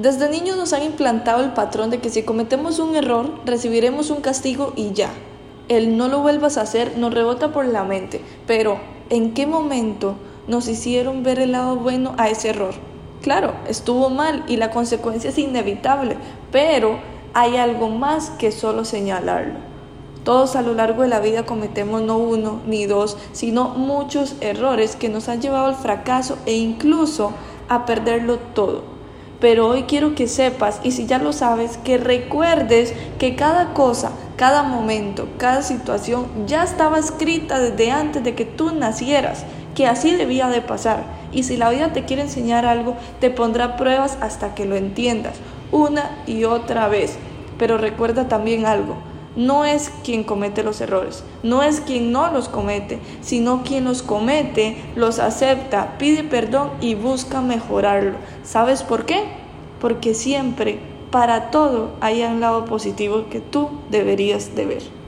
Desde niños nos han implantado el patrón de que si cometemos un error recibiremos un castigo y ya. El no lo vuelvas a hacer nos rebota por la mente, pero ¿en qué momento nos hicieron ver el lado bueno a ese error? Claro, estuvo mal y la consecuencia es inevitable, pero hay algo más que solo señalarlo. Todos a lo largo de la vida cometemos no uno ni dos, sino muchos errores que nos han llevado al fracaso e incluso a perderlo todo. Pero hoy quiero que sepas, y si ya lo sabes, que recuerdes que cada cosa, cada momento, cada situación ya estaba escrita desde antes de que tú nacieras, que así debía de pasar. Y si la vida te quiere enseñar algo, te pondrá pruebas hasta que lo entiendas, una y otra vez. Pero recuerda también algo, no es quien comete los errores, no es quien no los comete, sino quien los comete, los acepta, pide perdón y busca mejorarlo. ¿Sabes por qué? Porque siempre, para todo, hay un lado positivo que tú deberías de ver.